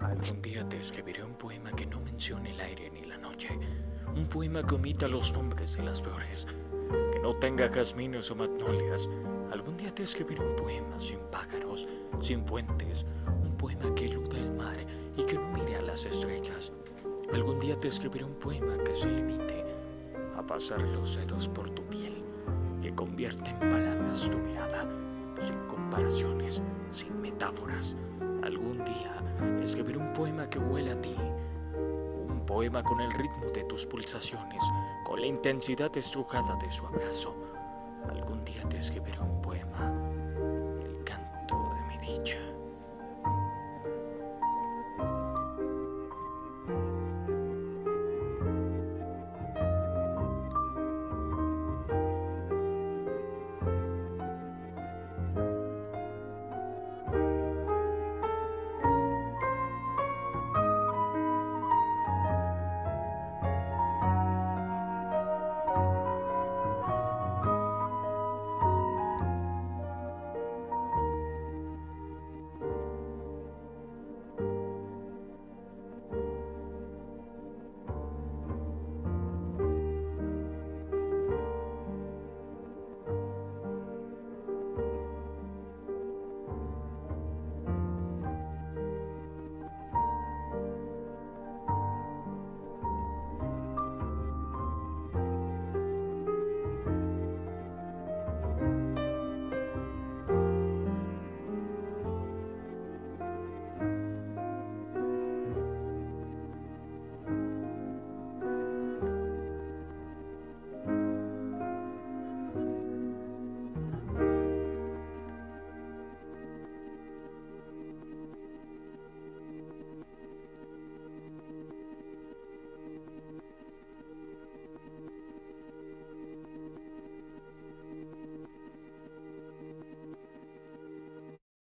Algún día te escribiré un poema que no mencione el aire ni la noche. Un poema que omita los nombres de las flores. Que no tenga jazmines o magnolias. Algún día te escribiré un poema sin pájaros, sin puentes. Un poema que eluda el mar y que no mire a las estrellas. Algún día te escribiré un poema que se limite a pasar los dedos por tu piel. Que convierta en palabras tu mirada, sin comparaciones, sin metáforas. Algún día escribiré un poema que huele a ti, un poema con el ritmo de tus pulsaciones, con la intensidad estrujada de su abrazo. Algún día te escribiré un poema, el canto de mi dicha.